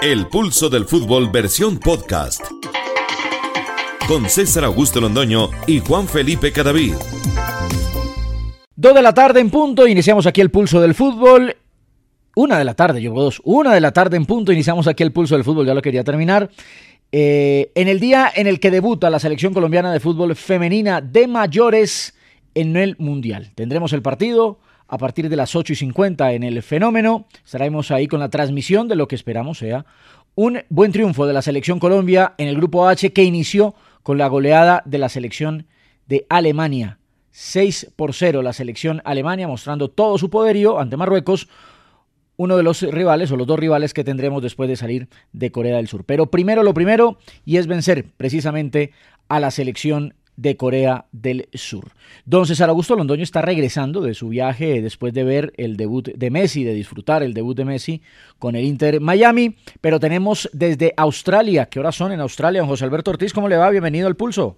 El pulso del fútbol versión podcast. Con César Augusto Londoño y Juan Felipe Cadavid. Dos de la tarde en punto, iniciamos aquí el pulso del fútbol. Una de la tarde, llevo dos. Una de la tarde en punto, iniciamos aquí el pulso del fútbol, ya lo quería terminar. Eh, en el día en el que debuta la selección colombiana de fútbol femenina de mayores en el Mundial. Tendremos el partido a partir de las 8 y 50 en el fenómeno. Estaremos ahí con la transmisión de lo que esperamos sea un buen triunfo de la selección Colombia en el grupo H que inició con la goleada de la selección de Alemania. 6 por 0 la selección Alemania mostrando todo su poderío ante Marruecos, uno de los rivales o los dos rivales que tendremos después de salir de Corea del Sur. Pero primero lo primero y es vencer precisamente a la selección de Corea del Sur. Don César Augusto Londoño está regresando de su viaje después de ver el debut de Messi, de disfrutar el debut de Messi con el Inter Miami, pero tenemos desde Australia, ¿qué horas son en Australia? Don José Alberto Ortiz, ¿cómo le va? Bienvenido al Pulso.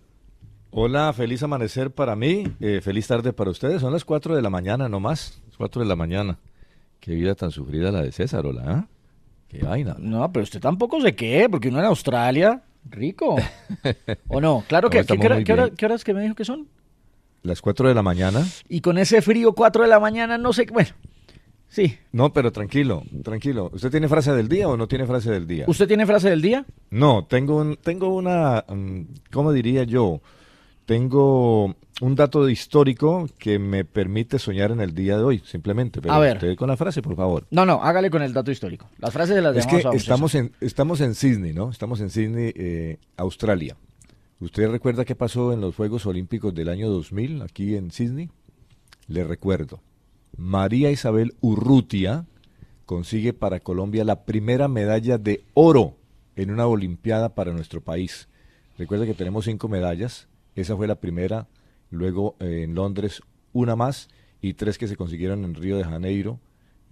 Hola, feliz amanecer para mí, eh, feliz tarde para ustedes. Son las 4 de la mañana, no más, 4 de la mañana. Qué vida tan sufrida la de César, hola, ¿eh? Qué vaina. No, pero usted tampoco sé qué, porque uno en Australia Rico. ¿O no? Claro que. ¿qué, horas que me dijo que son? Las 4 de la mañana. Y con ese frío, 4 de la mañana, no sé. Bueno, sí. No, pero tranquilo, tranquilo. ¿Usted tiene frase del día o no tiene frase del día? ¿Usted tiene frase del día? No, tengo, un, tengo una. Um, ¿Cómo diría yo? Tengo un dato histórico que me permite soñar en el día de hoy, simplemente. Pero a ver. Usted con la frase, por favor. No, no, hágale con el dato histórico. Las frases de las Es que estamos en, estamos en Sydney, ¿no? Estamos en Sydney, eh, Australia. ¿Usted recuerda qué pasó en los Juegos Olímpicos del año 2000 aquí en Sydney? Le recuerdo. María Isabel Urrutia consigue para Colombia la primera medalla de oro en una Olimpiada para nuestro país. Recuerda que tenemos cinco medallas. Esa fue la primera luego eh, en Londres una más y tres que se consiguieron en Río de Janeiro,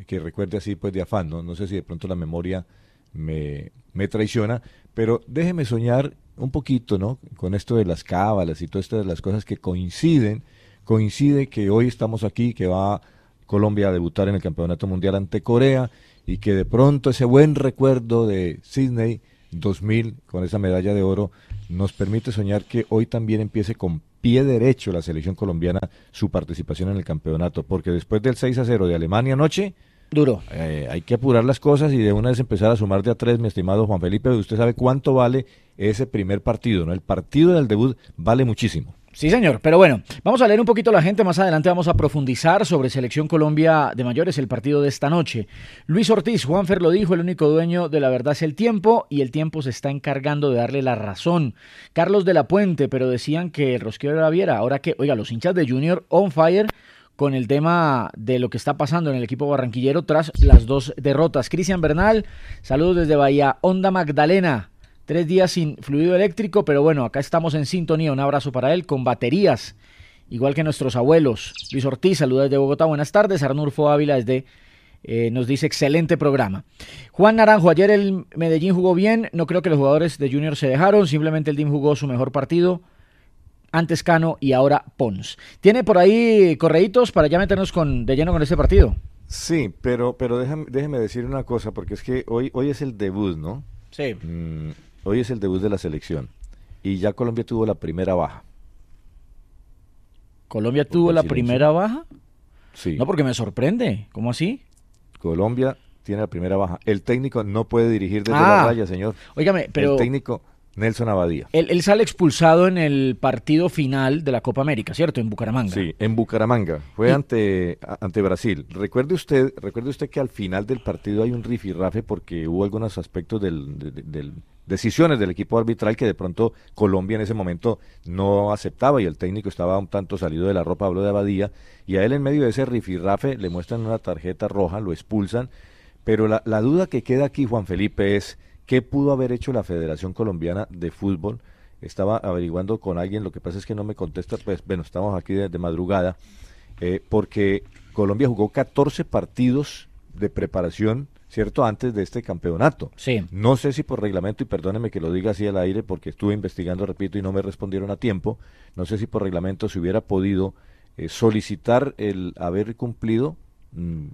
que recuerde así pues de afán, ¿no? no sé si de pronto la memoria me, me traiciona, pero déjeme soñar un poquito, ¿no? Con esto de las cábalas y todas estas las cosas que coinciden, coincide que hoy estamos aquí, que va Colombia a debutar en el Campeonato Mundial ante Corea y que de pronto ese buen recuerdo de Sydney 2000 con esa medalla de oro nos permite soñar que hoy también empiece con pie derecho la selección colombiana su participación en el campeonato, porque después del 6 a 0 de Alemania anoche, duro. Eh, hay que apurar las cosas y de una vez empezar a sumar de a tres, mi estimado Juan Felipe. Usted sabe cuánto vale ese primer partido, ¿no? El partido del debut vale muchísimo. Sí, señor. Pero bueno, vamos a leer un poquito la gente. Más adelante vamos a profundizar sobre Selección Colombia de Mayores, el partido de esta noche. Luis Ortiz, Juanfer lo dijo, el único dueño de la verdad es el tiempo y el tiempo se está encargando de darle la razón. Carlos de la Puente, pero decían que el rosquero era Viera. Ahora que, oiga, los hinchas de Junior on fire con el tema de lo que está pasando en el equipo barranquillero tras las dos derrotas. Cristian Bernal, saludos desde Bahía Onda Magdalena. Tres días sin fluido eléctrico, pero bueno, acá estamos en sintonía. Un abrazo para él con baterías, igual que nuestros abuelos. Luis Ortiz, saludos desde Bogotá, buenas tardes. Arnulfo Ávila desde eh, nos dice excelente programa. Juan Naranjo, ayer el Medellín jugó bien, no creo que los jugadores de Junior se dejaron, simplemente el DIM jugó su mejor partido, antes Cano y ahora Pons. ¿Tiene por ahí correitos para ya meternos con, de lleno con este partido? Sí, pero, pero déjame, déjeme decir una cosa, porque es que hoy, hoy es el debut, ¿no? Sí. Mm, Hoy es el debut de la selección y ya Colombia tuvo la primera baja. ¿Colombia tuvo la primera baja? Sí. No, porque me sorprende. ¿Cómo así? Colombia tiene la primera baja. El técnico no puede dirigir desde Ah. la raya, señor. Óigame, pero El técnico Nelson Abadía. él, él sale expulsado en el partido final de la Copa América, ¿cierto? En Bucaramanga. Sí, en Bucaramanga. Fue Y- ante, ante Brasil. Recuerde usted, recuerde usted que al final del partido hay un rifirrafe porque hubo algunos aspectos del, de- de- del- decisiones del equipo arbitral que de pronto Colombia en ese momento no aceptaba y el técnico estaba un tanto salido de la ropa, habló de Abadía, y a él en medio de ese rifirrafe le muestran una tarjeta roja, lo expulsan, pero la, la duda que queda aquí, Juan Felipe, es qué pudo haber hecho la Federación Colombiana de Fútbol. Estaba averiguando con alguien, lo que pasa es que no me contesta, pues bueno, estamos aquí de, madrugada, eh, porque Colombia jugó 14 partidos de preparación, ¿cierto?, antes de este campeonato. Sí. No sé si por reglamento, y perdóneme que lo diga así al aire, porque estuve investigando, repito, y no me respondieron a tiempo, no sé si por reglamento se hubiera podido eh, solicitar el haber cumplido, mm,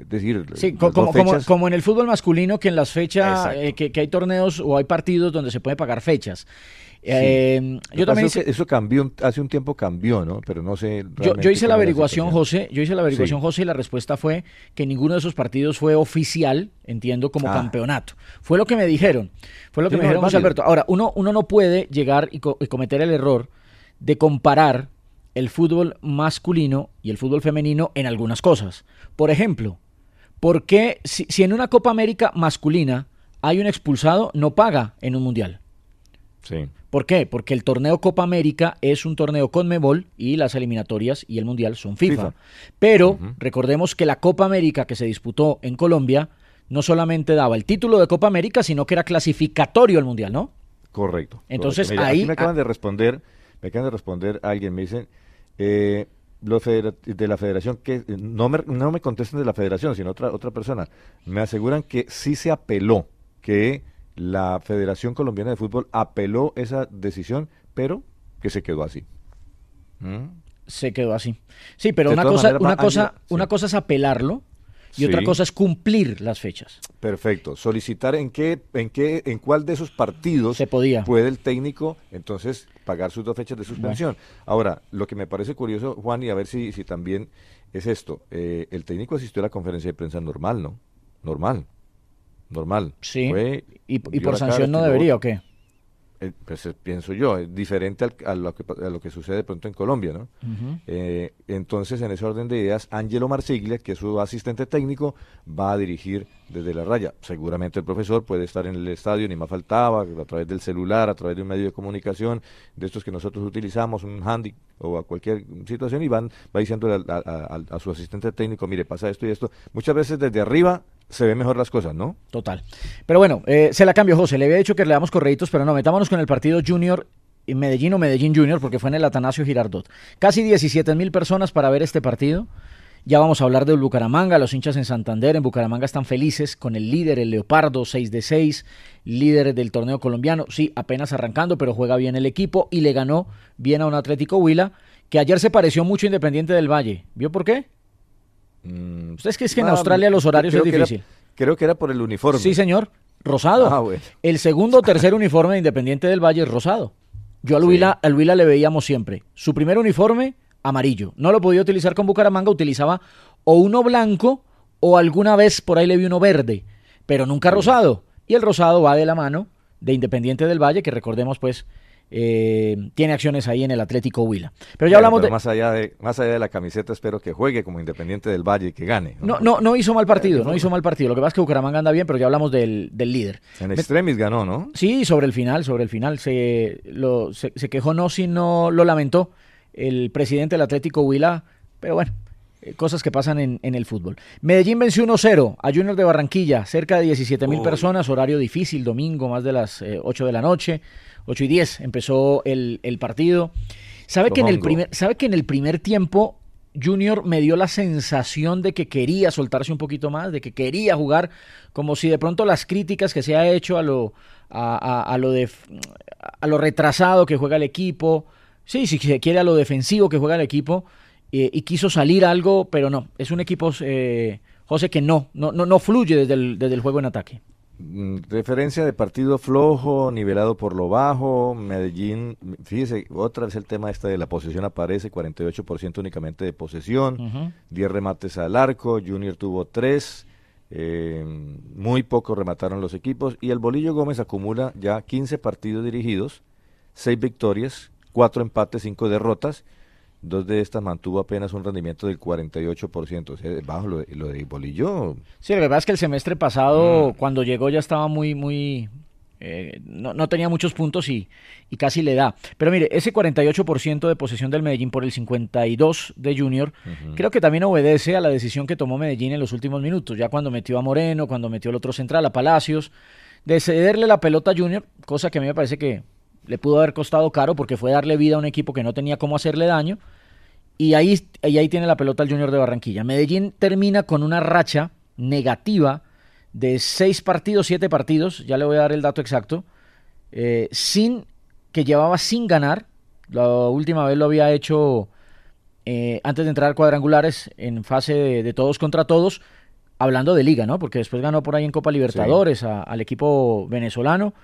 es decir, Sí, como, como, fechas. como en el fútbol masculino, que en las fechas, eh, que, que hay torneos o hay partidos donde se puede pagar fechas. Eh, yo también hice, eso cambió, hace un tiempo cambió, ¿no? Pero no sé. yo, hice la averiguación. José, yo hice la averiguación, Sí. José, y la respuesta fue que ninguno de esos partidos fue oficial, entiendo, como Ah. campeonato. Fue lo que me dijeron, fue lo que Sí, me no, dijeron, José. Alberto. Ahora, uno, uno no puede llegar y, co- y cometer el error de comparar el fútbol masculino y el fútbol femenino en algunas cosas. Por ejemplo, ¿por qué si, si en una Copa América masculina hay un expulsado, no paga en un mundial? Sí. ¿Por qué? Porque el torneo Copa América es un torneo con Mebol y las eliminatorias y el Mundial son FIFA. FIFA. Pero recordemos que la Copa América que se disputó en Colombia no solamente daba el título de Copa América, sino que era clasificatorio al Mundial, ¿no? Correcto. Entonces, correcto. Mira, ahí- aquí me acaban de responder, me acaban de responder alguien, me dicen, eh, los de la federación que no me, no me contesten de la federación, sino otra otra persona. Me aseguran que sí se apeló, que la Federación Colombiana de Fútbol apeló esa decisión, pero que se quedó así. ¿Mm? Se quedó así. Sí, pero De una cosa, maneras, una cosa, sí. una cosa es apelarlo y otra cosa es cumplir las fechas. Perfecto. Solicitar en qué, en qué, en cuál de esos partidos Se podía. puede el técnico entonces pagar sus dos fechas de suspensión. Ahora, lo que me parece curioso, Juan, y a ver si, si también es esto, eh, el técnico asistió a la conferencia de prensa normal, ¿no? Normal. Normal. Sí. Fue, y, y por cara, sanción no debería, ¿o qué? Eh, pues eh, pienso yo, es diferente al- a, lo que, pa- a lo que sucede de pronto en Colombia, ¿no? Eh, entonces, en ese orden de ideas, Angelo Marsiglia, que es su asistente técnico, va a dirigir desde la raya. Seguramente el profesor puede estar en el estadio, ni más faltaba, a través del celular, a través de un medio de comunicación, de estos que nosotros utilizamos, un handy o a cualquier situación, y van, va diciendo a, a- su asistente técnico, mire, pasa esto y esto. Muchas veces desde arriba se ven mejor las cosas, ¿no? Total. Pero bueno, eh, se la cambió José. Le había dicho que le damos correitos, pero no, metámonos con el partido Junior Medellín o Medellín Junior, porque fue en el Atanasio Girardot. Casi 17 mil personas para ver este partido. Ya vamos a hablar del Bucaramanga, los hinchas en Santander, en Bucaramanga están felices con el líder, el Leopardo, 6 de 6, líder del torneo colombiano, sí, apenas arrancando, pero juega bien el equipo y le ganó bien a un Atlético Huila, que ayer se pareció mucho Independiente del Valle. ¿Vio por qué? Mm, Usted es que en ah, Australia los horarios es era- difícil. creo que era por el uniforme. Sí, señor. Rosado. Ah, bueno. El segundo o tercer uniforme de Independiente del Valle es rosado. Yo al Sí. Huila, al Huila le veíamos siempre. Su primer uniforme, amarillo. No lo podía utilizar con Bucaramanga, utilizaba o uno blanco o alguna vez por ahí le vi uno verde, pero nunca rosado. Y el rosado va de la mano de Independiente del Valle, que recordemos pues eh, tiene acciones ahí en el Atlético Huila. Pero ya hablamos pero de... más allá de más allá de la camiseta espero que juegue como Independiente del Valle y que gane. No, no, no hizo mal partido, no hizo mal partido. Lo que pasa es que Bucaramanga anda bien, pero ya hablamos del, del líder. En extremis ganó, ¿no? Sí, sobre el final, sobre el final. Se, lo, se, se quejó no si no lo lamentó el presidente del Atlético Huila, pero bueno, eh, cosas que pasan en, en el fútbol. Medellín venció 1-0 a Junior de Barranquilla, cerca de 17 mil personas, horario difícil, domingo, más de las eh, 8 de la noche, 8 y 10 empezó el, el partido. ¿Sabe que, en el primer, ¿Sabe que en el primer tiempo Junior me dio la sensación de que quería soltarse un poquito más, de que quería jugar, como si de pronto las críticas que se ha hecho a lo, a, a- a lo, de, a lo retrasado que juega el equipo, sí, si se quiere a lo defensivo que juega el equipo, eh, y quiso salir algo, pero no, es un equipo, eh, José, que no, no, no, no fluye desde el, desde el juego en ataque. Mm, Referencia de partido flojo, nivelado por lo bajo, Medellín, fíjese, otra vez el tema este de la posesión aparece, 48% únicamente de posesión. 10 remates al arco, Junior tuvo 3, Eh, muy poco remataron los equipos y el Bolillo Gómez acumula ya 15 partidos dirigidos, 6 victorias, 4 empates, 5 derrotas. Dos de estas mantuvo apenas un rendimiento del 48%. O sea, bajo lo de, lo de Bolillo. Sí, la verdad es que el semestre pasado, mm. cuando llegó, ya estaba muy, muy, eh, no, tenía muchos puntos y, casi le da. Pero mire, ese 48% de posesión del Medellín por el 52% de Junior, creo que también obedece a la decisión que tomó Medellín en los últimos minutos, ya cuando metió a Moreno, cuando metió el otro central, a Palacios, de cederle la pelota a Junior, cosa que a mí me parece que le pudo haber costado caro porque fue darle vida a un equipo que no tenía cómo hacerle daño. Y ahí, y ahí tiene la pelota el Junior de Barranquilla. Medellín termina con una racha negativa de seis partidos, siete partidos, ya le voy a dar el dato exacto, eh, sin que llevaba sin ganar. La última vez lo había hecho eh, antes de entrar a cuadrangulares en fase de, todos contra todos, hablando de liga, ¿no? Porque después ganó por ahí en Copa Libertadores al equipo venezolano.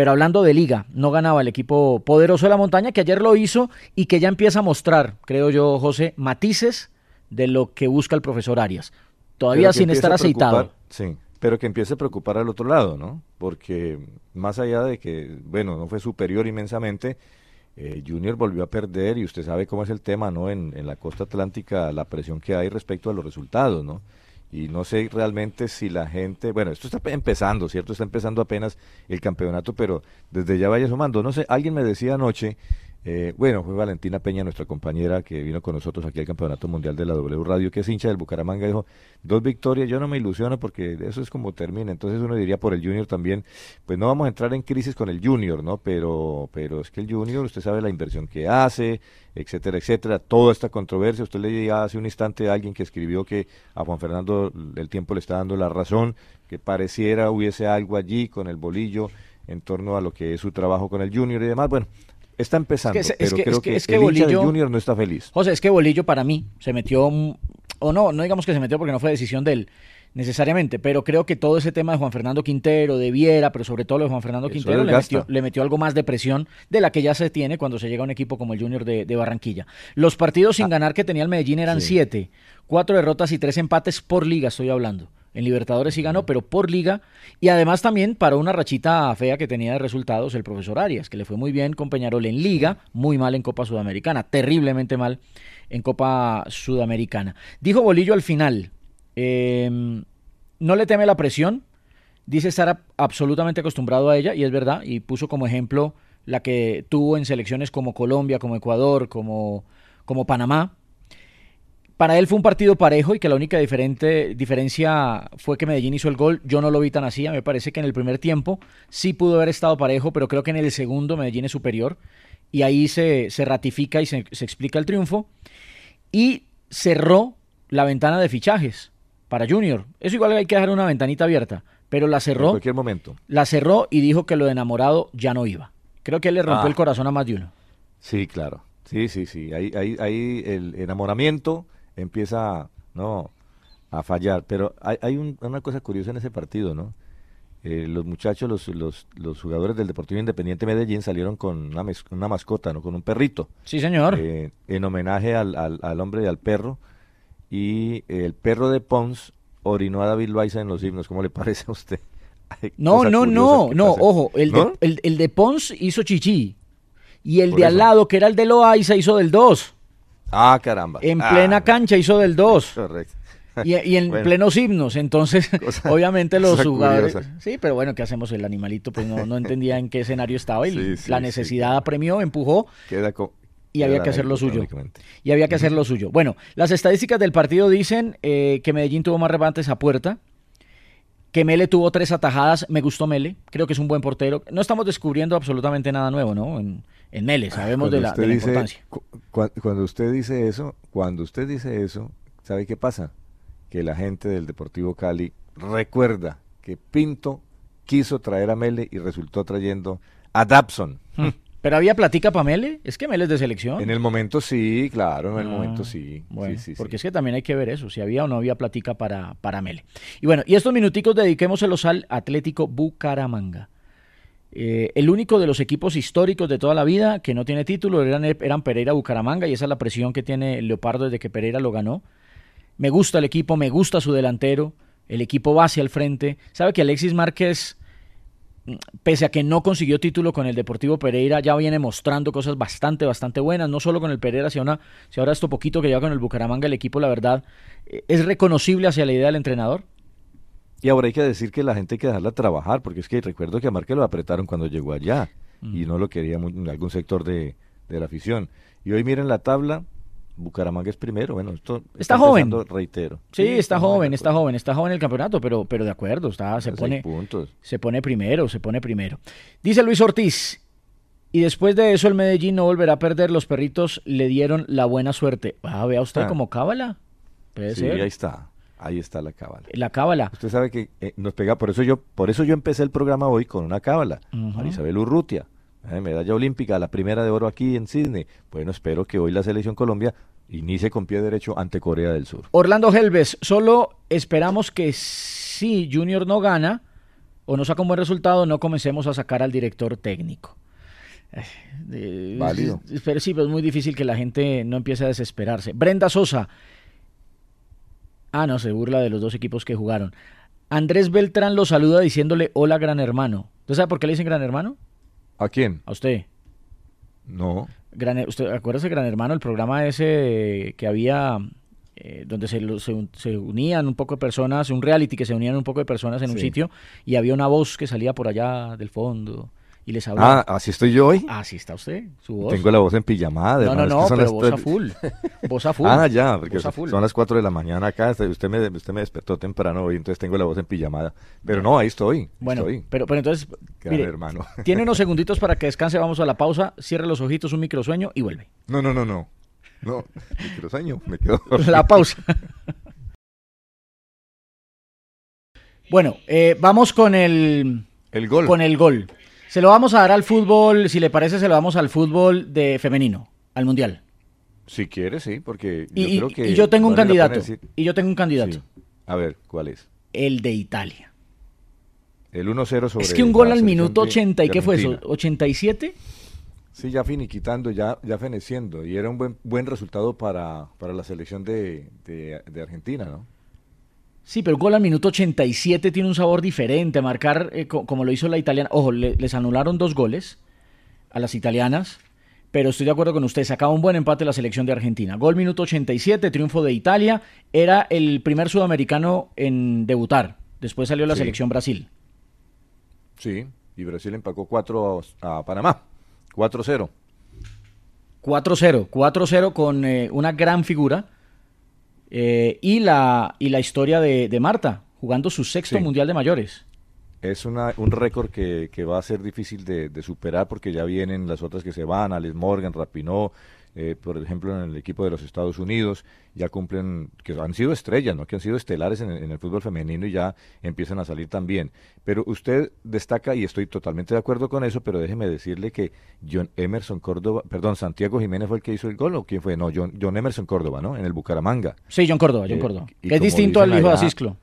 Pero hablando de liga, no ganaba el equipo poderoso de la montaña que ayer lo hizo y que ya empieza a mostrar, creo yo, José, matices de lo que busca el profesor Arias. Todavía sin estar aceitado. Sí, pero que empiece a preocupar al otro lado, ¿no? Porque más allá de que, bueno, no fue superior inmensamente, eh, Junior volvió a perder y usted sabe cómo es el tema, ¿no? En, en la costa atlántica, la presión que hay respecto a los resultados, ¿no? Y no sé realmente si la gente, bueno, esto está empezando, ¿cierto? Está empezando apenas el campeonato, pero desde ya vaya sumando. No sé, alguien me decía anoche eh, bueno, fue Valentina Peña, nuestra compañera que vino con nosotros aquí al Campeonato Mundial de la W Radio, que es hincha del Bucaramanga, dijo, dos victorias, yo no me ilusiono porque eso es como termina. Entonces uno diría por el Junior también, pues no vamos a entrar en crisis con el Junior, ¿no? Pero, pero es que el Junior, usted sabe la inversión que hace, etcétera, etcétera, toda esta controversia. Usted leía hace un instante a alguien que escribió que a Juan Fernando el tiempo le está dando la razón, que pareciera hubiese algo allí con el bolillo en torno a lo que es su trabajo con el Junior y demás. Bueno, Está empezando, pero creo que, el Bolillo, Junior no está feliz. José, es que Bolillo para mí se metió, o no, no digamos que se metió porque no fue decisión de él necesariamente, pero creo que todo ese tema de Juan Fernando Quintero, de Viera, pero sobre todo lo de Juan Fernando Quintero, le metió, algo más de presión de la que ya se tiene cuando se llega a un equipo como el Junior de, Barranquilla. Los partidos sin ah. ganar que tenía el Medellín eran siete, cuatro derrotas y tres empates por liga, estoy hablando. En Libertadores sí ganó, pero por liga. Y además también para una rachita fea que tenía de resultados el profesor Arias, que le fue muy bien con Peñarol en liga, muy mal en Copa Sudamericana, terriblemente mal en Copa Sudamericana. Dijo Bolillo al final, em, no le teme la presión, dice estar absolutamente acostumbrado a ella, y es verdad, y puso como ejemplo la que tuvo en selecciones como Colombia, como Ecuador, como, como Panamá, para él fue un partido parejo y que la única diferente, diferencia fue que Medellín hizo el gol. Yo no lo vi tan así. me parece que en el primer tiempo sí pudo haber estado parejo, pero creo que en el segundo Medellín es superior. Y ahí se, ratifica y se, explica el triunfo. Y cerró la ventana de fichajes para Junior. Eso igual hay que dejar una ventanita abierta. Pero la cerró. En cualquier momento. La cerró y dijo que lo de enamorado ya no iba. Creo que él le rompió el ah. corazón a más de uno. Sí, claro. Sí, sí, sí. Ahí, ahí, ahí el enamoramiento empieza ¿no? a fallar. Pero hay, hay una cosa curiosa en ese partido, ¿no? Eh, los muchachos, los, los, los, jugadores del Deportivo Independiente Medellín salieron con una, una mascota, ¿no? Con un perrito. Sí, señor. Eh, en homenaje al, al, hombre y al perro. Y el perro de Pons orinó a David Loaiza en los himnos. ¿Cómo le parece a usted? no, no, no, no, ojo, el, De, el, de Pons hizo chichi. Y el de al lado, que era el de Loaiza, hizo del 2. Ah, caramba. En plena ah. cancha hizo del 2. Correcto. Y, en plenos himnos, entonces obviamente los jugadores... Sí, pero bueno, ¿qué hacemos? El animalito pues no, entendía en qué escenario estaba y la necesidad apremió, empujó y había que hacer lo suyo. Y había que hacer lo suyo. Bueno, las estadísticas del partido dicen eh, que Medellín tuvo más remates a puerta, que Mele tuvo tres atajadas, me gustó Mele, creo que es un buen portero. No estamos descubriendo absolutamente nada nuevo, ¿no? En, en Mele, ah, sabemos de la, importancia. cuando usted dice eso, cuando usted dice eso, ¿sabe qué pasa? Que la gente del Deportivo Cali recuerda que Pinto quiso traer a Mele y resultó trayendo a Dabson. Hmm. ¿Pero había platica para Mele? Es que Mele es de selección. En el momento sí, claro, en el ah, momento sí. Bueno, porque es que también hay que ver eso, si había o no había platica para, para Mele. Y bueno, y estos minuticos dediquémoselos al Atlético Bucaramanga. Eh, el único de los equipos históricos de toda la vida que no tiene título eran, eran Pereira Bucaramanga y esa es la presión que tiene el Leopardo desde que Pereira lo ganó. Me gusta el equipo, me gusta su delantero. el equipo va hacia el frente. Sabe que Alexis Márquez, pese a que no consiguió título con el Deportivo Pereira, ya viene mostrando cosas bastante, bastante buenas, no solo con el Pereira, sino, una, si ahora esto poquito que lleva con el Bucaramanga, el equipo, la verdad, eh, es reconocible hacia la idea del entrenador. Y ahora hay que decir que la gente hay que dejarla trabajar, porque es que recuerdo que a Márquez lo apretaron cuando llegó allá y no lo quería algún sector de, de la afición. Y hoy miren la tabla, Bucaramanga es primero. Bueno, esto está, joven. Reitero. Sí, está, joven, está joven, está joven el campeonato, pero, pero de acuerdo, está, se pone, se pone primero, se pone primero. Dice Luis Ortiz. Y después de eso el Medellín no volverá a perder. Los perritos le dieron la buena suerte. Ah, vea usted ah. como cábala. Puede sí, ahí está. Ahí está la cábala. La cábala. Usted sabe que eh, nos pega, por eso yo, por eso yo empecé el programa hoy con una cábala. Marisabel Urrutia. Eh, medalla olímpica, la primera de oro aquí en Sydney. Bueno, espero que hoy la selección Colombia inicie con pie derecho ante Corea del Sur. Orlando Helves, solo esperamos que si Junior no gana o no saca un buen resultado, no comencemos a sacar al director técnico. Eh, Válido. Pero sí, pero es muy difícil que la gente no empiece a desesperarse. Brenda Sosa. Ah, no, se burla de los dos equipos que jugaron. Andrés Beltrán lo saluda diciéndole hola gran hermano. ¿Usted sabe por qué le dicen gran hermano? ¿A quién? A usted. No. Gran, ¿Usted acuérdese, Gran Hermano, el programa ese que había eh, donde se, se, unían un poco de personas, un reality que se unían un poco de personas en un sitio y había una voz que salía por allá del fondo y les hablaba. Ah, así estoy yo hoy. Así está usted, su voz. Tengo la voz en pijamada. No, no, no, pero voz a full. voz a full. Ah, ya, porque son las 4 de la mañana acá. Este, usted me, usted me despertó temprano hoy, entonces tengo la voz en pijamada. Pero no, ahí estoy. Bueno, Pero, pero entonces, mire, hermano. tiene unos segunditos para que descanse, vamos a la pausa, cierre los ojitos, un microsueño y vuelve. No, no, no, no. No, microsueño, me quedo La pausa. bueno, eh, vamos con el... El gol. Con el gol. Se lo vamos a dar al fútbol, si le parece, se lo damos al fútbol de femenino, al mundial. Si quiere, sí, porque yo y, creo que. Y yo tengo un candidato. Y yo tengo un candidato. A ver, ¿cuál es? El de Italia. El 1-0 sobre. Es que un gol al minuto 80, ¿y qué fue eso? ¿87? Sí, ya finiquitando, ya, ya feneciendo. Y era un buen, buen resultado para, para la selección de, de Argentina, ¿no? Sí, pero el gol al minuto 87 tiene un sabor diferente. Marcar eh, como lo hizo la italiana. Ojo, les anularon dos goles a las italianas. Pero estoy de acuerdo con usted, sacaba un buen empate la selección de Argentina. Gol minuto 87, triunfo de Italia. Era el primer sudamericano en debutar. Después salió la selección Brasil. Sí, y Brasil empacó 4 a, Panamá. 4-0. 4-0, 4-0 con eh, una gran figura eh, y, la, y la historia de, Marta, jugando su sexto mundial de mayores. Es una, un récord que, que, va a ser difícil de, superar porque ya vienen las otras que se van, Alex Morgan, Rapinó, eh, por ejemplo, en el equipo de los Estados Unidos, ya cumplen, que han sido estrellas, ¿no? que han sido estelares en, el fútbol femenino y ya empiezan a salir también. Pero usted destaca, y estoy totalmente de acuerdo con eso, pero déjeme decirle que John Emerson Córdoba, perdón, Santiago Jiménez fue el que hizo el gol, ¿o quién fue? No, John, John Emerson Córdoba, ¿no? En el Bucaramanga. Sí, John Córdoba, John eh, Córdoba. es distinto al hijo de Asisclo.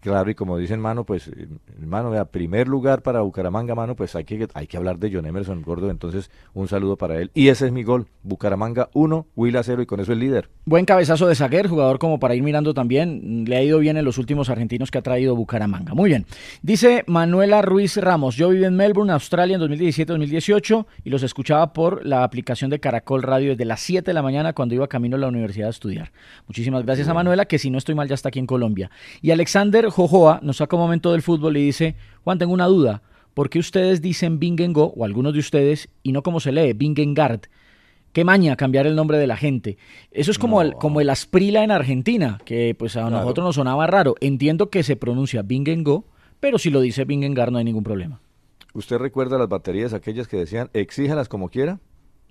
Claro, y como dice hermano, pues, hermano, vea, primer lugar para Bucaramanga, mano, pues hay que, hay que hablar de John Emerson Gordo, entonces un saludo para él. Y ese es mi gol, Bucaramanga 1, Huila 0 y con eso el líder. Buen cabezazo de Zaguer, jugador como para ir mirando también, le ha ido bien en los últimos argentinos que ha traído Bucaramanga. Muy bien. Dice Manuela Ruiz Ramos, yo viví en Melbourne, Australia en 2017-2018 y los escuchaba por la aplicación de Caracol Radio desde las 7 de la mañana cuando iba camino a la universidad a estudiar. Muchísimas gracias a Manuela, que si no estoy mal ya está aquí en Colombia. Y Alexander Jojoa nos saca un momento del fútbol y dice, Juan, tengo una duda, ¿por qué ustedes dicen Bingengo, o algunos de ustedes, y no como se lee, Bingengard? Qué maña cambiar el nombre de la gente. Eso es como, el, como el Asprila en Argentina, que pues a nosotros nos sonaba raro. Entiendo que se pronuncia Bingengo, pero si lo dice Bingengard no hay ningún problema. ¿Usted recuerda las baterías aquellas que decían exíjalas como quiera?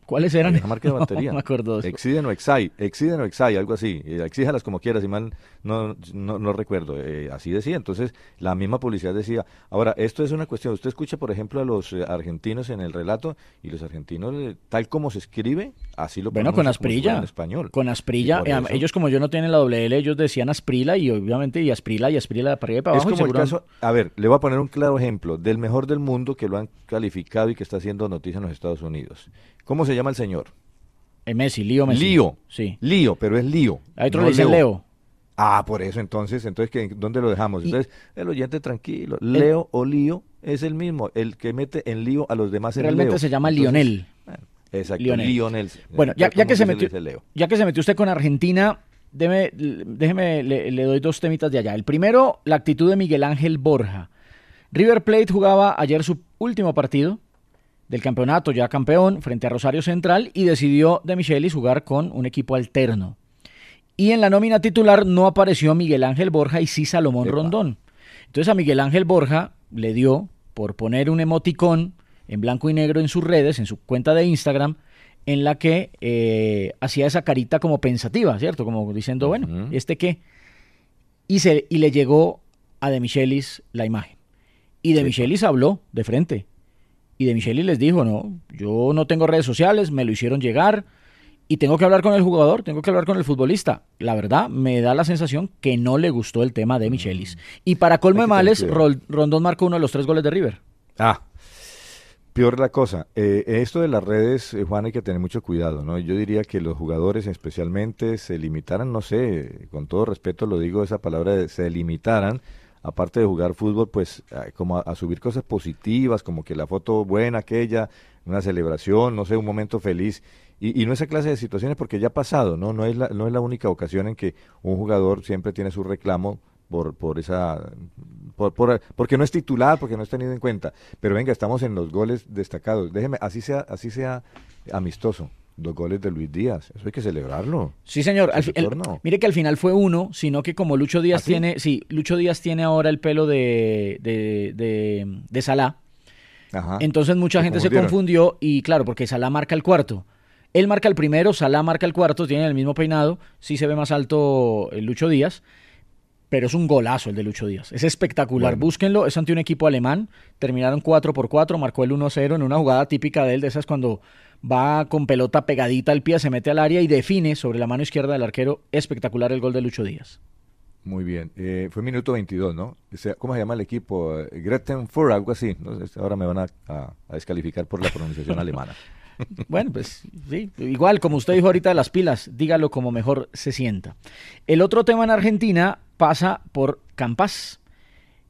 ¿Cuáles eran? La marca de batería. No me acuerdo. Exiden o Exai, Exiden o Exai, algo así. Eh, exíjalas como quieras, y mal no, no, no recuerdo. Eh, así decía. Entonces, la misma publicidad decía. Ahora, esto es una cuestión. Usted escucha, por ejemplo, a los eh, argentinos en el relato, y los argentinos, tal como se escribe, así lo Bueno, con Asprilla. En español. Con Asprilla. ellos, como yo no tienen la doble L, ellos decían Asprila, y obviamente, y Asprila, y Asprila para arriba y para abajo. Es como el caso, a ver, le voy a poner un claro ejemplo del mejor del mundo que lo han calificado y que está haciendo noticia en los Estados Unidos. ¿Cómo se llama el señor? Eh, Messi, Lío Messi. Lío. Sí. Lío, pero es Lío. Hay otro le dicen Leo. Ah, por eso entonces, entonces ¿qué- ¿dónde lo dejamos? Entonces, el oyente tranquilo, Leo o Lío es el mismo, el que mete en lío a los demás en Realmente Leo. se llama Entonces, Lionel. bueno, exacto, Lionel. Lionel. Bueno, ya, el que se metió, Leo. ya que se metió usted con Argentina, déjeme, déjeme le, le doy dos temitas de allá. El primero, la actitud de Miguel Ángel Borja. River Plate jugaba ayer su último partido del campeonato, ya campeón, frente a Rosario Central, y decidió de Michelis jugar con un equipo alterno. Y en la nómina titular no apareció Miguel Ángel Borja y sí Salomón Epa. Rondón. Entonces a Miguel Ángel Borja le dio por poner un emoticón en blanco y negro en sus redes, en su cuenta de Instagram, en la que eh, hacía esa carita como pensativa, ¿cierto? Como diciendo, bueno. ¿este qué? Y, se, y le llegó a De Michelis la imagen. Y De Michelis habló de frente. Y De Michelis les dijo, no, yo no tengo redes sociales, me lo hicieron llegar y tengo que hablar con el jugador, tengo que hablar con el futbolista. La verdad, me da la sensación que no le gustó el tema de Michelis. Y para colmo de males, Rondón marcó uno de los tres goles de River. Ah, peor la cosa. Eh, esto de las redes, eh, Juan, hay que tener mucho cuidado, ¿no? Yo diría que los jugadores especialmente se limitaran, no sé, con todo respeto lo digo esa palabra, de se limitaran, aparte de jugar fútbol, pues como a, subir cosas positivas, como que la foto buena aquella, una celebración, no sé, un momento feliz. Y, y no esa clase de situaciones porque ya ha pasado, ¿no? No es la, no es la única ocasión en que un jugador siempre tiene su reclamo por, por esa por- porque no es titular, porque no es tenido en cuenta. Pero venga, estamos en los goles destacados. Déjeme, así sea, así sea amistoso. Los goles de Luis Díaz, eso hay que celebrarlo. Sí, señor. Al el- mire que al final fue uno, sino que como Lucho Díaz ¿Ah, tiene, sí, Lucho Díaz tiene ahora el pelo de, de, de, de Salah. Ajá. Entonces mucha Se gente se confundió y claro, porque Salah marca el cuarto. Él marca el primero, Salah marca el cuarto, tienen el mismo peinado, sí se ve más alto el Lucho Díaz, pero es un golazo el de Lucho Díaz. Es espectacular, Bueno. búsquenlo, es ante un equipo alemán, terminaron 4 por 4, marcó el 1-0 en una jugada típica de él, de esas cuando va con pelota pegadita al pie, se mete al área y define sobre la mano izquierda del arquero, espectacular el gol de Lucho Díaz. Muy bien. Eh, fue minuto 22, ¿no? ¿Cómo se llama el equipo? Eh, Gretenfurt, algo así. ¿no? Ahora me van a, a- a descalificar por la pronunciación alemana. Bueno, pues sí, igual como usted dijo ahorita de las pilas, dígalo como mejor se sienta. El otro tema en Argentina pasa por Campas.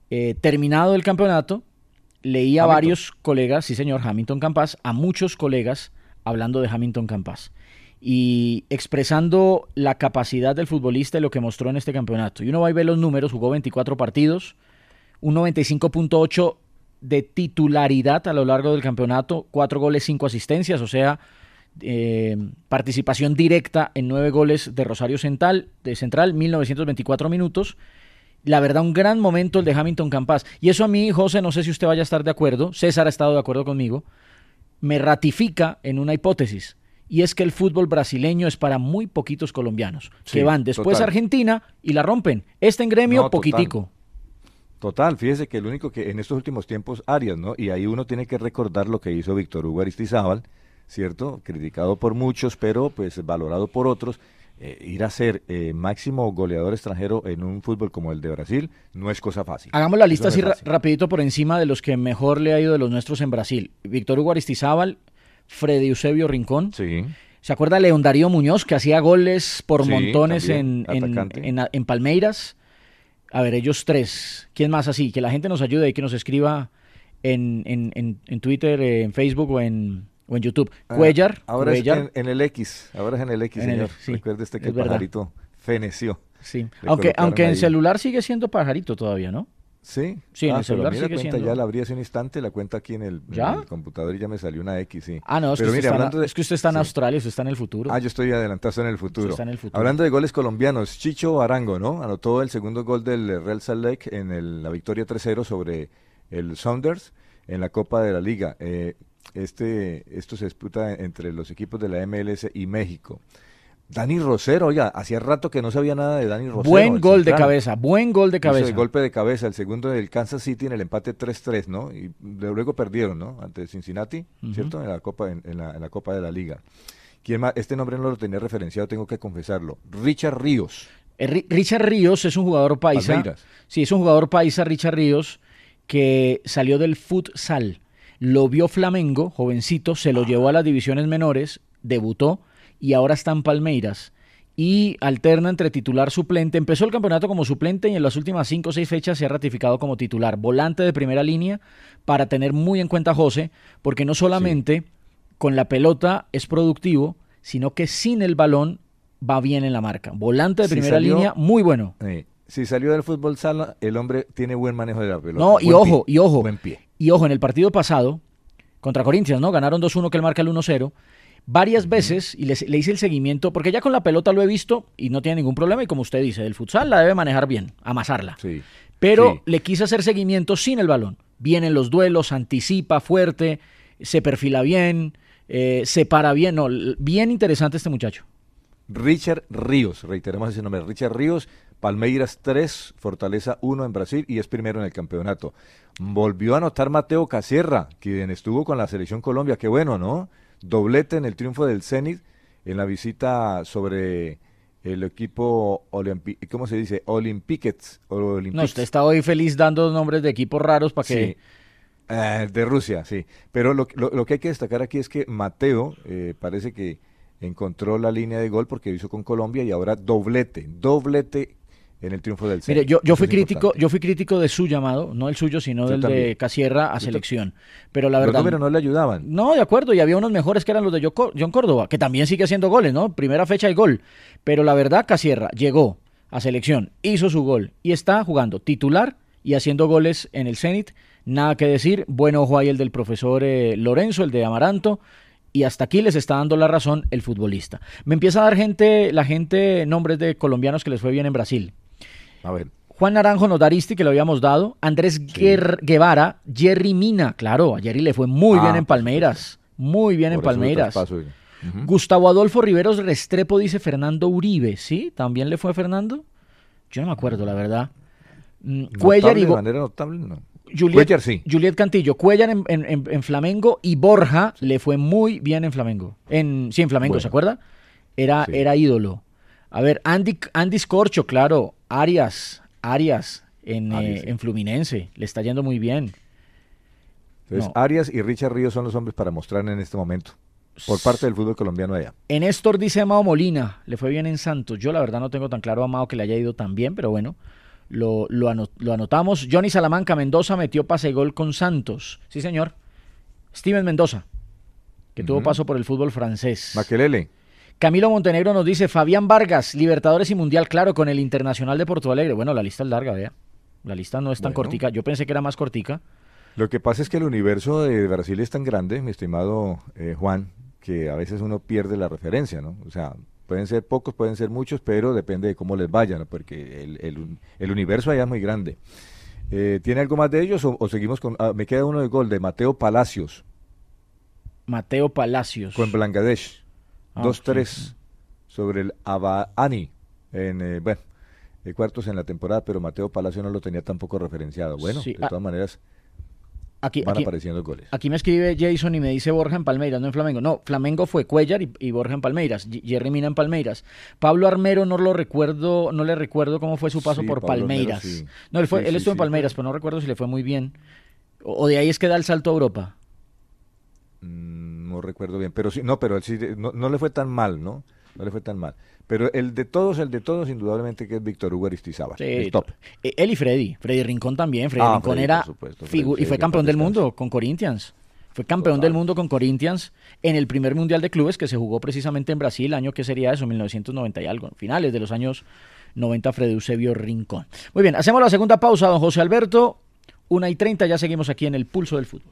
Eh, terminado el campeonato, leí a Hamilton. varios colegas, sí señor, Hamilton Campas, a muchos colegas hablando de Hamilton Campas y expresando la capacidad del futbolista y lo que mostró en este campeonato. Y uno va y ve los números, jugó 24 partidos, un 95.8 de titularidad a lo largo del campeonato, cuatro goles, cinco asistencias, o sea, eh, participación directa en nueve goles de Rosario Central, de Central, 1924 minutos. La verdad, un gran momento el de Hamilton Campas. Y eso a mí, José, no sé si usted vaya a estar de acuerdo, César ha estado de acuerdo conmigo, me ratifica en una hipótesis. Y es que el fútbol brasileño es para muy poquitos colombianos, que van después total. a Argentina y la rompen. Este en gremio, No, total. poquitico. Total, fíjese que el único que en estos últimos tiempos, Arias, ¿no? Y ahí uno tiene que recordar lo que hizo Víctor Hugo Aristizábal, ¿cierto? Criticado por muchos, pero pues valorado por otros. Eh, ir a ser eh, máximo goleador extranjero en un fútbol como el de Brasil no es cosa fácil. Hagamos la lista no así rapidito por encima de los que mejor le ha ido de los nuestros en Brasil. Víctor Hugo Aristizábal, Freddy Eusebio Rincón. Sí. ¿Se acuerda León Darío Muñoz que hacía goles por Sí, montones en, también, en, en- en Palmeiras? A ver, ellos tres. ¿Quién más así? Que la gente nos ayude y que nos escriba en, en, en, en Twitter, eh, en Facebook o en, o en YouTube. Ah, Cuellar. Ahora Cuellar. es en, en el X, ahora es en el X, En el- señor. sí, Recuerde este que es el pajarito feneció. Sí. Le Aunque, aunque en celular sigue siendo pajarito todavía, ¿no? Sí, Sí, en Ah, el pero celular mira, sigue cuenta, siendo- ya la abrí hace un instante, la cuenta aquí en el, en ¿Ya? el computador y ya me salió una X, sí. Ah, no, es, Pero que, mire, usted está, en- hablando de- es que usted está en sí. Australia, usted está en el futuro. Ah, yo estoy adelantado en el futuro. está en el futuro. Hablando de goles colombianos, Chicho Arango, ¿no? Anotó el segundo gol del Real Salt Lake en el- la victoria 3-0 sobre el Saunders en la Copa de la Liga. Eh, este, esto se disputa entre los equipos de la MLS y México. Dani Rosero, oiga, hacía rato que no sabía nada de Dani Rosero. buen gol de cabeza, buen gol de Hizo cabeza. el golpe de cabeza, el segundo del Kansas City en el empate 3-3, ¿no? Y luego perdieron, ¿no? Ante Cincinnati. ¿cierto? En la Copa en, en la, en la Copa de la Liga. ¿Quién más? Este nombre no lo tenía referenciado, tengo que confesarlo. Richard Ríos. Eh, Ri- Richard Ríos es un jugador paisa. Palmeiras. Sí, es un jugador paisa, Richard Ríos, que salió del futsal. Lo vio Flamengo, jovencito, se lo llevó a las divisiones menores, debutó y ahora está en Palmeiras. y alterna entre titular suplente. Empezó el campeonato como suplente y en las últimas cinco o seis fechas se ha ratificado como titular. Volante de primera línea para tener muy en cuenta a José, porque no solamente con la pelota es productivo, sino que sin el balón va bien en la marca. Volante de primera línea, muy bueno. Si salió del fútbol sala, el hombre tiene buen manejo de la pelota. No, y ojo, y ojo. Buen pie. Y ojo, en el partido pasado, contra Corinthians, ¿no? Ganaron 2-1 que él marca el 1-0. Varias veces, y le, hice el seguimiento, porque ya con la pelota lo he visto y no tiene ningún problema, y como usted dice, el futsal la debe manejar bien, amasarla. Sí. Pero le quise hacer seguimiento sin el balón. Vienen los duelos, anticipa fuerte, se perfila bien, eh, se para bien. No, bien interesante este muchacho. Richard Ríos, reiteremos ese nombre, Richard Ríos, Palmeiras 3, Fortaleza 1 en Brasil y es primero en el campeonato. Volvió a anotar Mateo Casierra, quien estuvo con la selección Colombia, qué bueno, ¿no? Doblete en el triunfo del Zenit en la visita sobre el equipo ¿cómo se dice? Olympiquets. No, usted está hoy feliz dando nombres de equipos raros para que... Eh, de Rusia, sí. Pero lo, lo, que hay que destacar aquí es que Mateo eh, parece que encontró la línea de gol porque hizo con Colombia y ahora doblete, doblete en el triunfo del Mire, yo, yo fui crítico, yo fui crítico de su llamado, no el suyo, sino del de Casierra a selección. Pero la verdad. Los no le ayudaban. No, de acuerdo, y había unos mejores que eran los de John Córdoba, que también sigue haciendo goles, ¿no? Primera fecha y gol. Pero la verdad, Casierra llegó a selección, hizo su gol y está jugando titular y haciendo goles en el Zenit. Nada que decir. Buen ojo ahí el del profesor eh, Lorenzo, el de Amaranto y hasta aquí les está dando la razón el futbolista. Me empieza a dar gente, la gente, nombres de colombianos que les fue bien en Brasil. A ver. Juan Naranjo Notaristi, que lo habíamos dado. Andrés Guevara, Jerry Mina, claro, a Jerry le fue muy bien ah, en Palmeiras. Muy bien en Palmeiras. Gustavo Adolfo Riveros Restrepo, dice Fernando Uribe, ¿sí? ¿También le fue a Fernando? Yo no me acuerdo, la verdad. Mm, Cuellar y... De manera notable, no. Juliet, sí. Juliet Cantillo, Cuellar en, Flamengo y Borja le fue muy bien en Flamengo. En, sí, en Flamengo, ¿se acuerda? Era, era ídolo. A ver, Andy, Andy Scorcho, claro. Arias, Arias en, eh, en Fluminense, le está yendo muy bien. Entonces, Arias y Richard Ríos son los hombres para mostrar en este momento, por parte del fútbol colombiano allá. En Néstor dice Amado Molina, le fue bien en Santos. Yo la verdad no tengo tan claro a Amado que le haya ido tan bien, pero bueno, lo, lo, anotamos. Johnny Salamanca Mendoza metió pase gol con Santos. Sí, señor. Steven Mendoza, que tuvo paso por el fútbol francés. Maquelele. Camilo Montenegro nos dice, Fabián Vargas, Libertadores y Mundial, claro, con el Internacional de Porto Alegre. Bueno, la lista es larga, vea. La lista no es tan cortica. Yo pensé que era más cortica. Lo que pasa es que el universo de Brasil es tan grande, mi estimado eh, Juan, que a veces uno pierde la referencia, ¿no? O sea, pueden ser pocos, pueden ser muchos, pero depende de cómo les vayan. Porque el, universo allá es muy grande. Eh, ¿Tiene algo más de ellos o, seguimos con... Ah, me queda uno de gol de Mateo Palacios. Mateo Palacios. Con Bangladesh. 2-3 ah, sobre el Abaani en, eh, bueno, eh, cuartos en la temporada, pero Mateo Palacio no lo tenía tampoco referenciado. Bueno, de ah, todas maneras, aquí, van apareciendo goles. Aquí me escribe Jason y me dice Borja en Palmeiras, no en Flamengo. No, Flamengo fue Cuellar y, Borja en Palmeiras, Jerry Mina en Palmeiras. Pablo Armero no lo recuerdo, no le recuerdo cómo fue su paso por Palmeiras. No, él, fue, él estuvo en Palmeiras, pero no recuerdo si le fue muy bien. O, de ahí es que da el salto a Europa. Mm, no recuerdo bien, pero sí, no, pero él sí, no, le fue tan mal, ¿no? No le fue tan mal. Pero el de todos, el de todos, indudablemente que es Víctor Hugo Aristizábal. Sí, top. Eh, él y Freddy. Freddy Rincón también. Freddy ah, Rincón era y fue campeón del mundo con Corinthians. Fue campeón del mundo con Corinthians en el primer Mundial de Clubes que se jugó precisamente en Brasil, año que sería eso, 1990 y algo, finales de los años 90, Freddy Eusebio Rincón. Muy bien, hacemos la segunda pausa, don José Alberto. Una y treinta, ya seguimos aquí en el pulso del fútbol.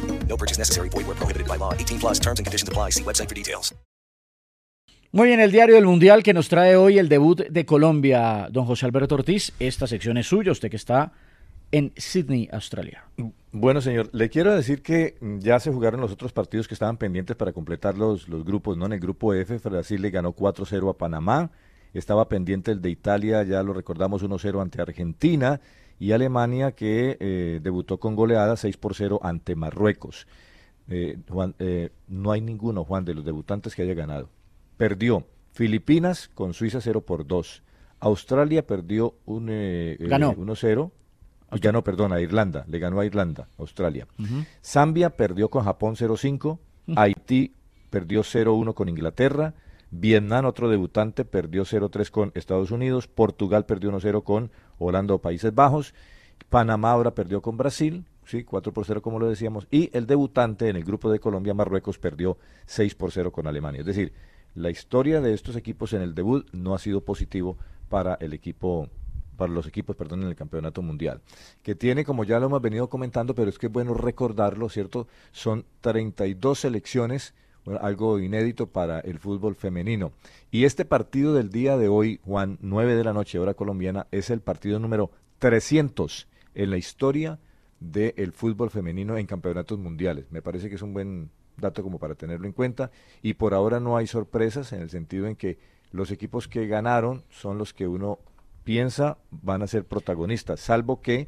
No purchase necessary. Void where prohibited by law. 18 plus terms and conditions apply. See website for details. Muy bien, el diario del Mundial que nos trae hoy el debut de Colombia. Don José Alberto Ortiz, esta sección es suya, usted que está en Sydney, Australia. Bueno, señor, le quiero decir que ya se jugaron los otros partidos que estaban pendientes para completar los, los grupos, ¿no? En el grupo F, Brasil le ganó 4-0 a Panamá. estaba pendiente el de Italia, ya lo recordamos 1-0 ante Argentina, y Alemania que eh, debutó con goleada 6 por 0 ante Marruecos. Eh, Juan, eh, no hay ninguno, Juan, de los debutantes que haya ganado. Perdió Filipinas con Suiza 0 por 2. Australia perdió un, eh, eh, Ganó. 1-0. Ya no, perdona, Irlanda. Le ganó a Irlanda, Australia. Zambia perdió con Japón 0-5. Haití perdió 0-1 con Inglaterra. Vietnam, otro debutante, perdió 0-3 con Estados Unidos. Portugal perdió 1-0 con Holanda Países Bajos. Panamá ahora perdió con Brasil, sí, 4 por 0 como lo decíamos. Y el debutante en el grupo de Colombia, Marruecos, perdió 6 por 0 con Alemania. Es decir, la historia de estos equipos en el debut no ha sido positivo para el equipo para los equipos, perdón, en el campeonato mundial, que tiene, como ya lo hemos venido comentando, pero es que es bueno recordarlo, ¿cierto? Son 32 selecciones, algo inédito para el fútbol femenino. Y este partido del día de hoy, Juan, 9 de la noche, hora colombiana, es el partido número 300 en la historia del fútbol femenino en campeonatos mundiales. Me parece que es un buen dato como para tenerlo en cuenta. Y por ahora no hay sorpresas en el sentido en que los equipos que ganaron son los que uno piensa van a ser protagonistas, salvo que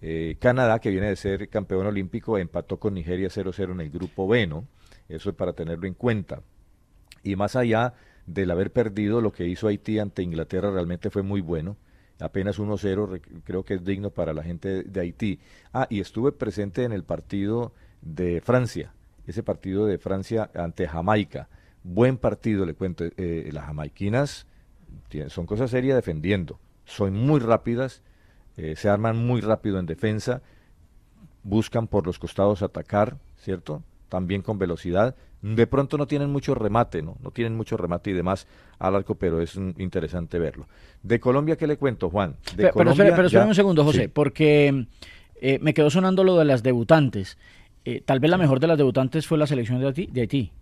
eh, Canadá, que viene de ser campeón olímpico, empató con Nigeria 0-0 en el grupo B, ¿no? Eso es para tenerlo en cuenta. Y más allá del haber perdido, lo que hizo Haití ante Inglaterra realmente fue muy bueno. Apenas 1-0, rec- creo que es digno para la gente de Haití. Ah, y estuve presente en el partido de Francia, ese partido de Francia ante Jamaica. Buen partido, le cuento. Eh, las jamaiquinas son cosas serias defendiendo, son muy rápidas, eh, se arman muy rápido en defensa, buscan por los costados atacar, ¿cierto? También con velocidad. De pronto no tienen mucho remate, ¿no? No tienen mucho remate y demás al arco, pero es interesante verlo. De Colombia, ¿qué le cuento, Juan? De Pe- pero, Colombia pero ya- un segundo, José, sí. porque eh, me quedó sonando lo de las debutantes. Eh, tal vez la mejor de las debutantes fue la selección de Haití.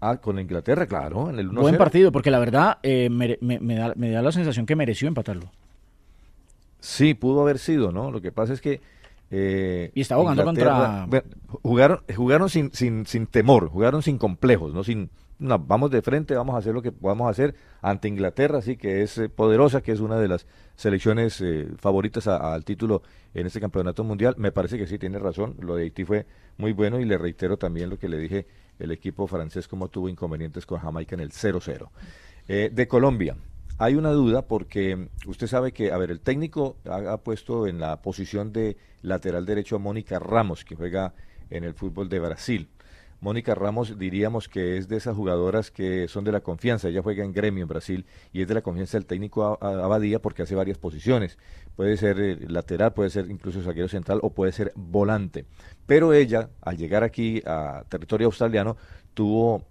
Ah, con Inglaterra, claro, en el 1-0. Buen partido, porque la verdad eh, me da, me da la sensación que mereció empatarlo. Sí, pudo haber sido, ¿no? Lo que pasa es que... eh, Y está jugando Inglaterra- contra- bueno, jugaron jugaron sin, sin, sin temor, jugaron sin complejos, ¿no? Sin, no, vamos de frente, vamos a hacer lo que podamos hacer ante Inglaterra, sí, que es eh, poderosa, que es una de las selecciones eh, favoritas a- al título en este campeonato mundial. Me parece que sí, tiene razón, lo de Haití fue muy bueno y le reitero también lo que le dije, el equipo francés como tuvo inconvenientes con Jamaica en el 0-0. Eh, de Colombia, hay una duda porque usted sabe que, a ver, el técnico ha, puesto en la posición de lateral derecho a Mónica Ramos, que juega en el fútbol de Brasil. Mónica Ramos diríamos que es de esas jugadoras que son de la confianza. Ella juega en gremio en Brasil y es de la confianza del técnico Abadía porque hace varias posiciones. Puede ser eh, lateral, puede ser incluso zaguero central o puede ser volante. Pero ella, al llegar aquí a territorio australiano, tuvo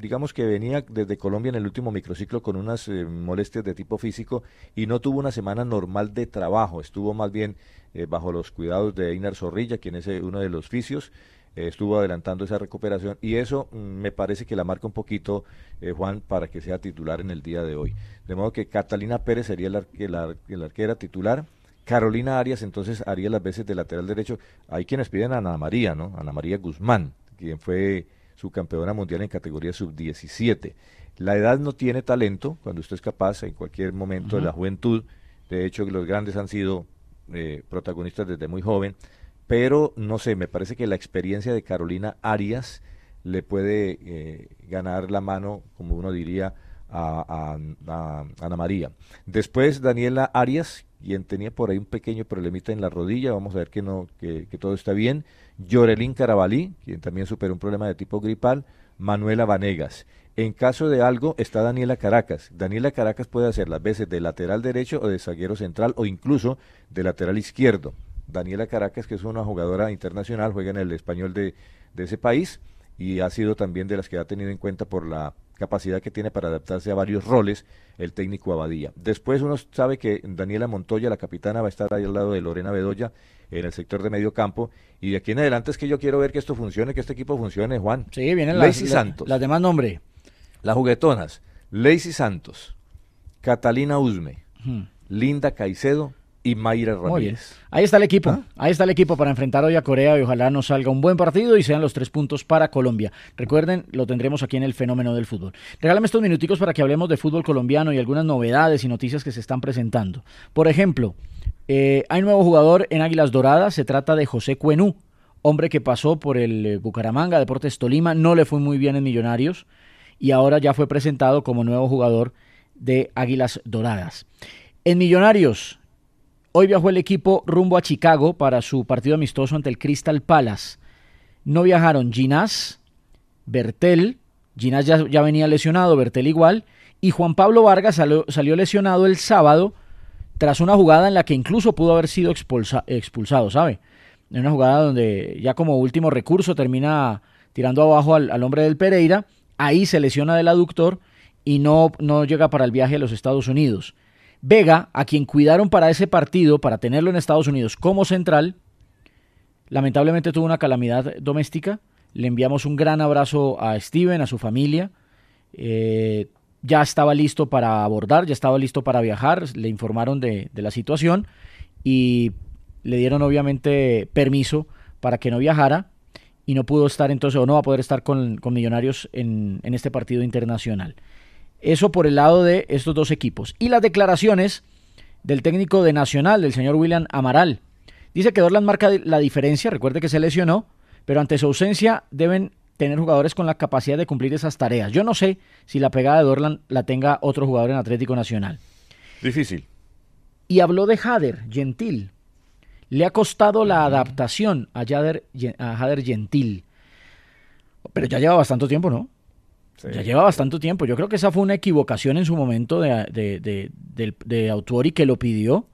digamos que venía desde Colombia en el último microciclo con unas eh, molestias de tipo físico y no tuvo una semana normal de trabajo, estuvo más bien eh, bajo los cuidados de Einar Zorrilla, quien es eh, uno de los fisios, eh, estuvo adelantando esa recuperación y eso mm, me parece que la marca un poquito, Juan, para que sea titular en el día de hoy. De modo que Catalina Pérez sería la, la- la arquera titular. Carolina Arias entonces haría las veces de lateral derecho. Hay quienes piden a Ana María, ¿no? Ana María Guzmán, quien fue subcampeona mundial en categoría sub-17. La edad no tiene talento cuando usted es capaz en cualquier momento de la juventud. De hecho, los grandes han sido eh, protagonistas desde muy joven. Pero no sé, me parece que la experiencia de Carolina Arias le puede eh, ganar la mano, como uno diría, a, a- a Ana María. Después Daniela Arias, quien tenía por ahí un pequeño problemita en la rodilla, vamos a ver que no, que, que todo está bien. Yorelín Carabalí, quien también superó un problema de tipo gripal. Manuela Vanegas. En caso de algo está Daniela Caracas. Daniela Caracas puede hacer las veces de lateral derecho o de zaguero central o incluso de lateral izquierdo. Daniela Caracas, que es una jugadora internacional, juega en el español de, de ese país y ha sido también de las que ha tenido en cuenta por la capacidad que tiene para adaptarse a varios roles el técnico Abadía. Después uno sabe que Daniela Montoya, la capitana, va a estar ahí al lado de Lorena Bedoya en el sector de medio campo y de aquí en adelante es que yo quiero ver que esto funcione, que este equipo funcione, Juan. Sí, vienen las, Santos. las demás nombre. Las juguetonas, Lacey Santos, Catalina Usme. Linda Caicedo y Mayra Ramírez. Ahí está el equipo. ¿Ah? Ahí está el equipo para enfrentar hoy a Corea y ojalá nos salga un buen partido y sean los tres puntos para Colombia. Recuerden, lo tendremos aquí en el fenómeno del fútbol. Regálame estos minuticos para que hablemos de fútbol colombiano y algunas novedades y noticias que se están presentando. Por ejemplo, eh, hay un nuevo jugador en Águilas Doradas. Se trata de José Cuenú, hombre que pasó por el eh, Bucaramanga, Deportes Tolima. No le fue muy bien en Millonarios y ahora ya fue presentado como nuevo jugador de Águilas Doradas. En Millonarios, Hoy viajó el equipo rumbo a Chicago para su partido amistoso ante el Crystal Palace. No viajaron Ginás, Bertel, Ginás ya, venía lesionado, Bertel igual, y Juan Pablo Vargas salió, lesionado el sábado tras una jugada en la que incluso pudo haber sido expulsado, ¿sabe? En una jugada donde ya como último recurso termina tirando abajo al, al hombre del Pereira, ahí se lesiona del aductor y no, no llega para el viaje a los Estados Unidos. Vega, a quien cuidaron para ese partido, para tenerlo en Estados Unidos como central, lamentablemente tuvo una calamidad doméstica. Le enviamos un gran abrazo a Steven, a su familia. Eh, ya estaba listo para abordar, ya estaba listo para viajar. Le informaron de, la situación y le dieron obviamente permiso para que no viajara y no pudo estar entonces o no va a poder estar con, Millonarios en este partido internacional. Eso por el lado de estos dos equipos. Y las declaraciones del técnico de Nacional, del señor William Amaral. Dice que Dorlan marca la diferencia, recuerde que se lesionó, pero ante su ausencia deben tener jugadores con la capacidad de cumplir esas tareas. Yo no sé si la pegada de Dorlan la tenga otro jugador en Atlético Nacional. Difícil. Y habló de Jader, Gentil. Le ha costado la adaptación a Jader, a Jader Gentil. Pero ya lleva bastante tiempo, ¿no? Ya lleva bastante tiempo. Yo creo que esa fue una equivocación en su momento de, de, de, Autori que lo pidió.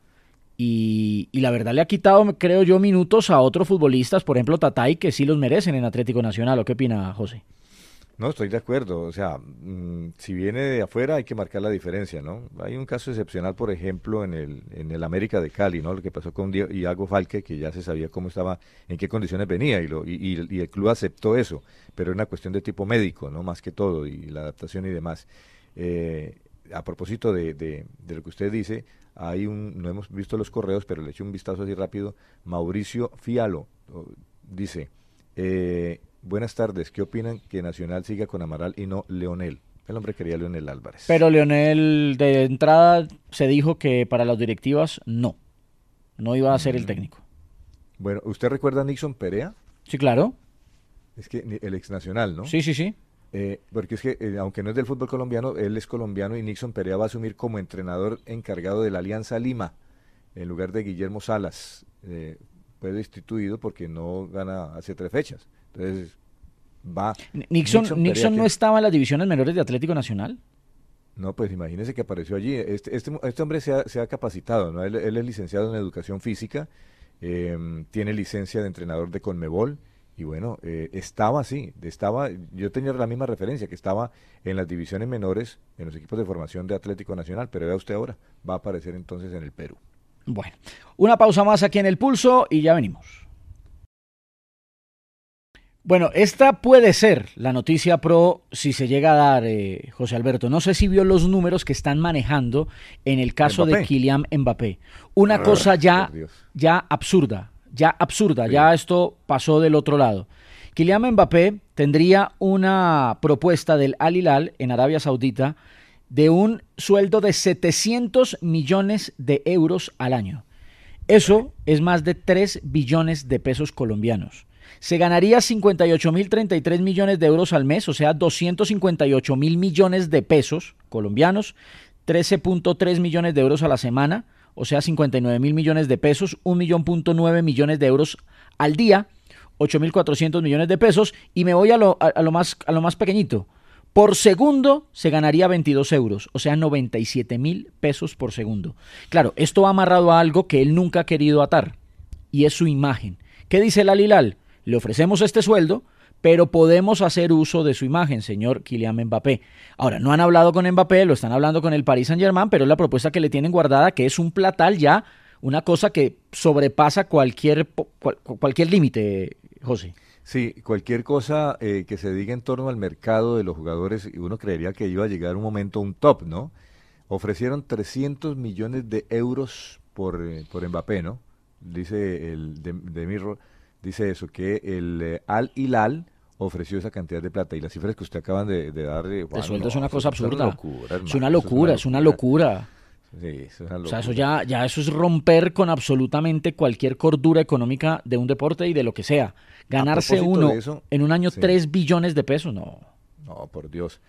Y, y, la verdad le ha quitado, creo yo, minutos a otros futbolistas, por ejemplo Tatay, que sí los merecen en Atlético Nacional. ¿O qué opina José? No, estoy de acuerdo. O sea, mm, si viene de afuera hay que marcar la diferencia, ¿no? Hay un caso excepcional, por ejemplo, en el, en el América de Cali, ¿no? Lo que pasó con Iago Falque, que ya se sabía cómo estaba, en qué condiciones venía y, lo, y, el club aceptó eso, pero es una cuestión de tipo médico, ¿no? Más que todo, y la adaptación y demás. Eh, a propósito de, de, de, lo que usted dice, hay un, no hemos visto los correos, pero le eché un vistazo así rápido. Mauricio Fialo dice, eh, Buenas tardes. ¿Qué opinan que Nacional siga con Amaral y no Leonel? El hombre quería Leonel Álvarez. Pero Leonel, de entrada, se dijo que para las directivas no. No iba a ser el mm. técnico. Bueno, ¿usted recuerda a Nixon Perea? Sí, claro. Es que el ex nacional, ¿no? Sí, sí, sí. Eh, porque es que, eh, aunque no es del fútbol colombiano, él es colombiano y Nixon Perea va a asumir como entrenador encargado de la Alianza Lima, en lugar de Guillermo Salas. Eh, fue destituido porque no gana hace tres fechas. Entonces, va. Nixon, Nixon, no estaba en las divisiones menores de Atlético Nacional. No, pues imagínese que apareció allí. Este, este, este hombre se ha, se ha, capacitado, ¿no? Él, es licenciado en educación física, em, tiene licencia de entrenador de Conmebol y bueno, eh, estaba así, estaba, yo tenía la misma referencia, que estaba en las divisiones menores, en los equipos de formación de Atlético Nacional, pero vea usted ahora, va a aparecer entonces en el Perú. Bueno, una pausa más aquí en el pulso y ya venimos. Bueno, esta puede ser la noticia pro si se llega a dar, eh, José Alberto. No sé si vio los números que están manejando en el caso de Kylian Mbappé. Una ah, cosa ya, ya absurda, ya absurda, ya esto pasó del otro lado. Kylian Mbappé tendría una propuesta del Al Hilal en Arabia Saudita de un sueldo de 700 millones de euros al año. Eso es más de 3 billones de pesos colombianos se ganaría 58.033 millones de euros al mes, o sea, 258 mil millones de pesos colombianos, 13.3 millones de euros a la semana, o sea, 59 mil millones de pesos, 1.9 millones de euros al día, 8.400 millones de pesos, y me voy a lo, a, lo más, a lo más pequeñito. Por segundo se ganaría 22 euros, o sea, 97 mil pesos por segundo. Claro, esto va amarrado a algo que él nunca ha querido atar, y es su imagen. ¿Qué dice el Alilal? Le ofrecemos este sueldo, pero podemos hacer uso de su imagen, señor Kylian Mbappé. Ahora, no han hablado con Mbappé, lo están hablando con el Paris Saint-Germain, pero es la propuesta que le tienen guardada, que es un platal ya, una cosa que sobrepasa cualquier, cualquier límite, José. Sí, cualquier cosa eh, que se diga en torno al mercado de los jugadores, uno creería que iba a llegar un momento un top, ¿no? Ofrecieron 300 millones de euros por, eh, por Mbappé, ¿no? Dice el de, de dice eso, que el eh, Al Hilal ofreció esa cantidad de plata y las cifras que usted acaban de, de dar eh, De Juan, sueldo no, es una cosa absurda. locura, es una locura, es una locura. Sí, eso es una O sea, eso ya, ya eso es romper con absolutamente cualquier cordura económica de un deporte y de lo que sea. Ganarse uno eso, en un año sí. 3 billones de pesos, no. No, por Dios.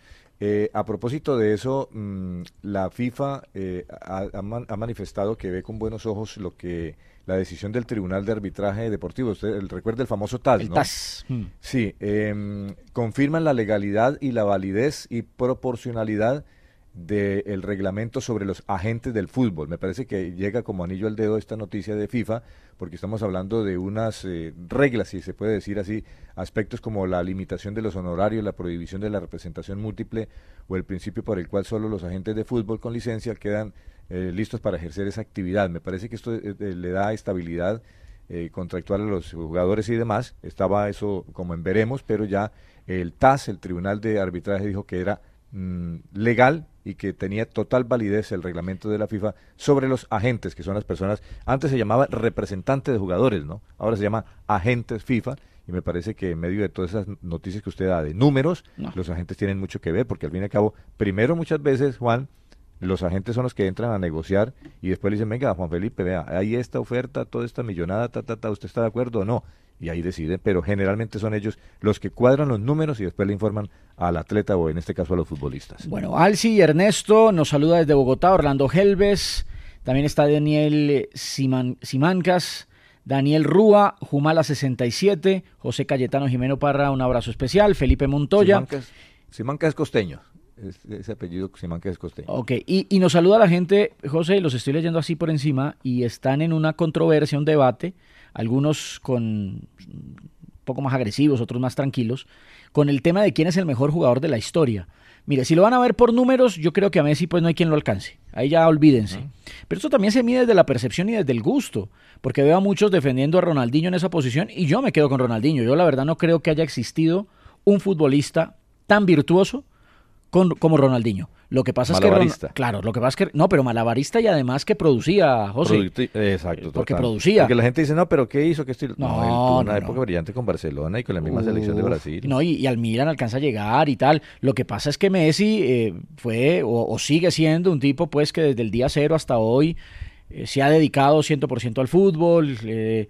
Eh, a propósito de eso, mm, la FIFA eh, ha, ha man- ha manifestado que ve con buenos ojos lo que la decisión del Tribunal de Arbitraje Deportivo. Usted el- recuerda el famoso TAS, El ¿no? TAS. Mm. Sí, em, confirman la legalidad y la validez y proporcionalidad del reglamento sobre los agentes del fútbol. Me parece que llega como anillo al dedo esta noticia de FIFA, porque estamos hablando de unas eh, reglas, si se puede decir así, aspectos como la limitación de los honorarios, la prohibición de la representación múltiple o el principio por el cual solo los agentes de fútbol con licencia quedan eh, listos para ejercer esa actividad. Me parece que esto eh, eh, le da estabilidad contractual a los jugadores y demás. Estaba eso como en veremos, pero ya el TAS, el Tribunal de Arbitraje, dijo que era mm, legal y que tenía total validez el reglamento de la FIFA sobre los agentes, que son las personas, antes se llamaba representante de jugadores, ¿no? Ahora se llama agentes FIFA. Y me parece que en medio de todas esas noticias que usted da de números, No. los agentes tienen mucho que ver, porque al fin y al cabo, primero muchas veces, Juan, los agentes son los que entran a negociar y después le dicen, venga, Juan Felipe, vea, hay esta oferta, toda esta millonada, ta, ta, ta, ¿usted está de acuerdo o no? Y ahí deciden, pero generalmente son ellos los que cuadran los números y después le informan al atleta o en este caso a los futbolistas. Bueno, Alci y Ernesto nos saluda desde Bogotá, Orlando Helves, también está Daniel Siman- Simancas, Daniel Rúa, Jumala 67, José Cayetano Jimeno Parra, un abrazo especial, Felipe Montoya. Simancas, Simancas costeño, es- ese apellido Simancas es costeño. Ok, y, y nos saluda la gente, José, los estoy leyendo así por encima, y están en una controversia, un debate, algunos con un poco más agresivos, otros más tranquilos, con el tema de quién es el mejor jugador de la historia. Mire, si lo van a ver por números, yo creo que a Messi pues no hay quien lo alcance. Ahí ya olvídense. Pero esto también se mide desde la percepción y desde el gusto, porque veo a muchos defendiendo a Ronaldinho en esa posición y yo me quedo con Ronaldinho. Yo la verdad no creo que haya existido un futbolista tan virtuoso con- como Ronaldinho. Lo que pasa es que claro, lo que pasa es que no, pero malabarista y además que producía, José. Producti- Exacto, porque total. producía. Porque la gente dice, no, pero ¿qué hizo? ¿Qué estilo? No, él tuvo una no, época no. brillante con Barcelona y con la misma selección de Brasil. No, y, y al Milan alcanza a llegar y tal. Lo que pasa es que Messi eh, fue o, o sigue siendo un tipo pues que desde el día cero hasta hoy eh, se ha dedicado 100% al fútbol, eh,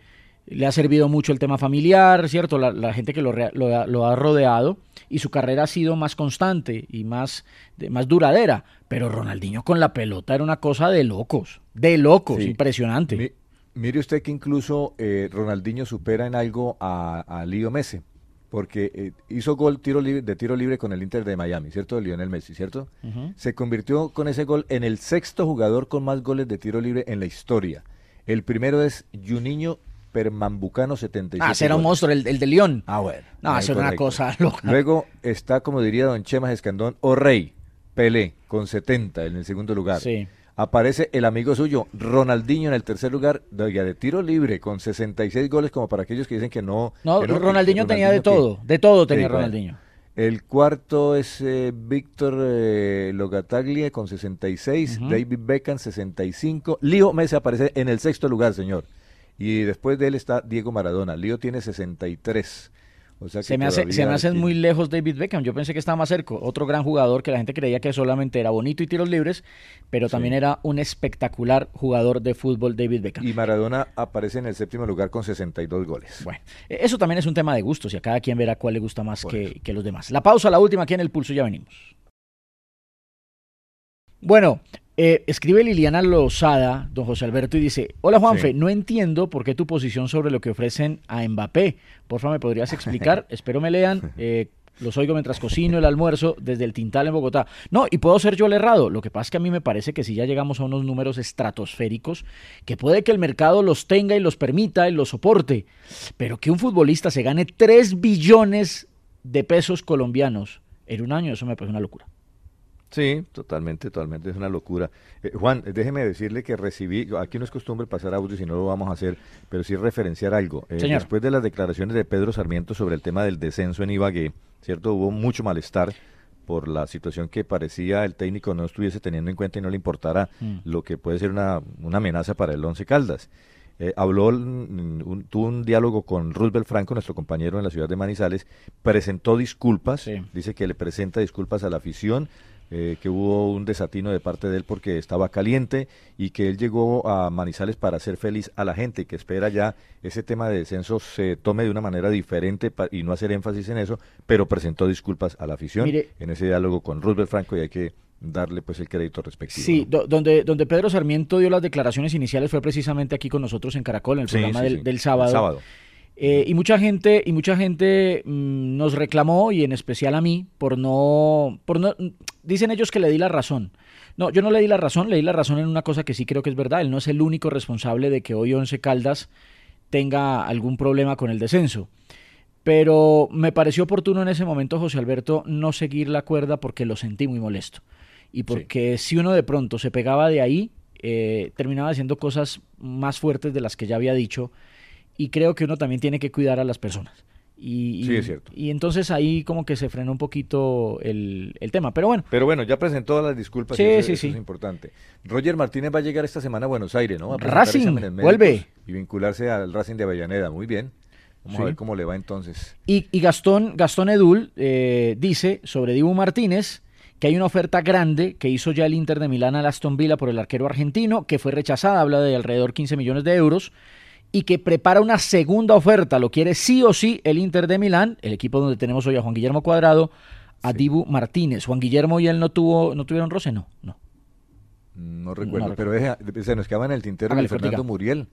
le ha servido mucho el tema familiar, ¿cierto? La, la gente que lo, lo ha- lo ha rodeado y su carrera ha sido más constante y más, de- más duradera. Pero Ronaldinho con la pelota era una cosa de locos, de locos, Sí. impresionante. Mi- mire usted que incluso eh, Ronaldinho supera en algo a, a Leo Messi, porque eh, hizo gol tiro libre, de tiro libre con el Inter de Miami, ¿cierto? De Lionel Messi, ¿cierto? Se convirtió con ese gol en el sexto jugador con más goles de tiro libre en la historia. El primero es Juninho Permambucano 77. Ah, ese era un monstruo, el, el de León. Ah, bueno. No, eso era una cosa loca. Luego está, como diría don Chema Escandón, o Rey, Pelé, con 70 en el segundo lugar. Sí. Aparece el amigo suyo, Ronaldinho, en el tercer lugar, de, de tiro libre, con 66 goles, como para aquellos que dicen que no. No, que Ronaldinho tenía de que- todo, de todo tenía. Ronaldinho. El cuarto es eh, Víctor eh, Logataglia con 66, Ujú. David Beckham 65, Lío Messi aparece en el sexto lugar, señor. Y después de él está Diego Maradona. Lío tiene 63. O sea Se me, hace, se todavía me hace tiene- muy lejos David Beckham. Yo pensé que estaba más cerca. Otro gran jugador que la gente creía que solamente era bonito y tiros libres, pero también era un espectacular jugador de fútbol David Beckham. Y Maradona aparece en el séptimo lugar con 62 goles. Bueno, eso también es un tema de gustos y a cada quien verá cuál le gusta más que, que los demás. La pausa, la última aquí en el pulso, ya venimos. Bueno, eh, escribe Liliana Lozada, don José Alberto, y dice, hola Juanfe, Sí. no entiendo por qué tu posición sobre lo que ofrecen a Mbappé. Porfa, ¿me podrías explicar? Espero me lean. eh, los oigo mientras cocino el almuerzo desde el Tintal en Bogotá. No, y puedo ser yo el errado. Lo que pasa es que a mí me parece que si ya llegamos a unos números estratosféricos, que puede que el mercado los tenga y los permita y los soporte, pero que un futbolista se gane 3 billones de pesos colombianos en un año, eso me parece una locura. Sí, totalmente, totalmente, es una locura. Eh, Juan, déjeme decirle que recibí, aquí no es costumbre pasar audios y no lo vamos a hacer, pero sí referenciar algo. Eh, después de las declaraciones de Pedro Sarmiento sobre el tema del descenso en Ibagué, ¿cierto? Hubo mucho malestar por la situación que parecía el técnico no estuviese teniendo en cuenta y no le importara mm. lo que puede ser una, una amenaza para el Once Caldas. Eh, habló, tuvo un diálogo con Roosevelt Franco, nuestro compañero en la ciudad de Manizales, presentó disculpas, dice que le presenta disculpas a la afición, eh, que hubo un desatino de parte de él porque estaba caliente y que él llegó a Manizales para hacer feliz a la gente y que espera ya ese tema de descenso se tome de una manera diferente y no hacer énfasis en eso, pero presentó disculpas a la afición en ese diálogo con Roosevelt Franco y hay que darle pues el crédito respectivo. Sí, donde, donde Pedro Sarmiento dio las declaraciones iniciales fue precisamente aquí con nosotros en Caracol, en el programa del, sábado. Eh, y mucha gente, y mucha gente mm, nos reclamó, y en especial a mí, por no, por no, dicen ellos que le di la razón. No, yo no le di la razón, le di la razón en una cosa que sí creo que es verdad. Él no es el único responsable de que hoy Once Caldas tenga algún problema con el descenso. Pero me pareció oportuno en ese momento, José Alberto, no seguir la cuerda porque lo sentí muy molesto. Y porque si uno de pronto se pegaba de ahí, eh, terminaba haciendo cosas más fuertes de las que ya había dicho y creo que uno también tiene que cuidar a las personas. Y, sí, es cierto. Y entonces ahí como que se frenó un poquito el, tema. Pero bueno. Pero bueno, ya presentó las disculpas. Sí, sí, sí. es importante. Roger Martínez va a llegar esta semana a Buenos Aires, ¿no? A Racing, vuelve. Y vincularse al Racing de Avellaneda. Muy bien. Vamos a ver cómo le va entonces. Y, y Gastón, Gastón Edul eh, dice sobre Dibu Martínez que hay una oferta grande que hizo ya el Inter de Milán a Aston Villa por el arquero argentino, que fue rechazada, habla de alrededor 15 millones de euros y que prepara una segunda oferta, lo quiere sí o sí el Inter de Milán, el equipo donde tenemos hoy a Juan Guillermo Cuadrado, a Dibu Martínez. Juan Guillermo y él no tuvo no tuvieron roce, no, no. No recuerdo, pero se nos quedaba en el tintero Luis Fernando Muriel.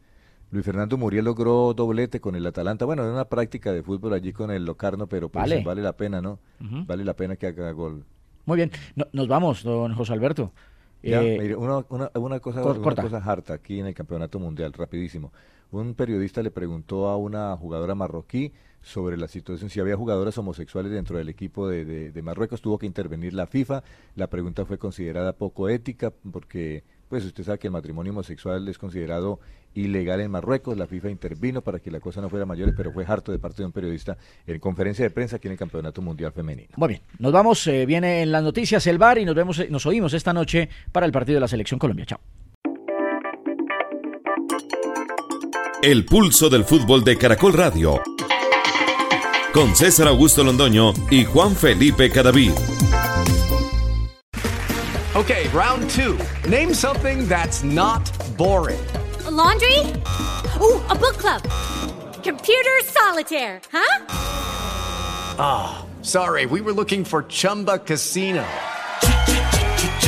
Luis Fernando Muriel logró doblete con el Atalanta. Bueno, era una práctica de fútbol allí con el Locarno, pero pues vale, la pena, ¿no? Vale la pena que haga gol. Muy bien, nos vamos, don José Alberto. Eh, mire, una, una, cosa, una cosa harta aquí en el Campeonato Mundial, rapidísimo. Un periodista le preguntó a una jugadora marroquí sobre la situación, si había jugadoras homosexuales dentro del equipo de, Marruecos, tuvo que intervenir la FIFA. La pregunta fue considerada poco ética porque, pues usted sabe que el matrimonio homosexual es considerado ilegal en Marruecos. La FIFA intervino para que la cosa no fuera mayor, pero fue harto de parte de un periodista en conferencia de prensa aquí en el Campeonato Mundial Femenino. Muy bien, nos vamos, eh, viene en las noticias el bar y nos vemos, nos oímos esta noche para el partido de la Selección Colombia. Chao. El pulso del fútbol de Caracol Radio. Con César Augusto Londoño y Juan Felipe Cadavid. Okay, round two. Name something that's not boring. laundry? Ooh, a book club. Computer solitaire, huh? Ah, oh, sorry. We were looking for Chumba Casino.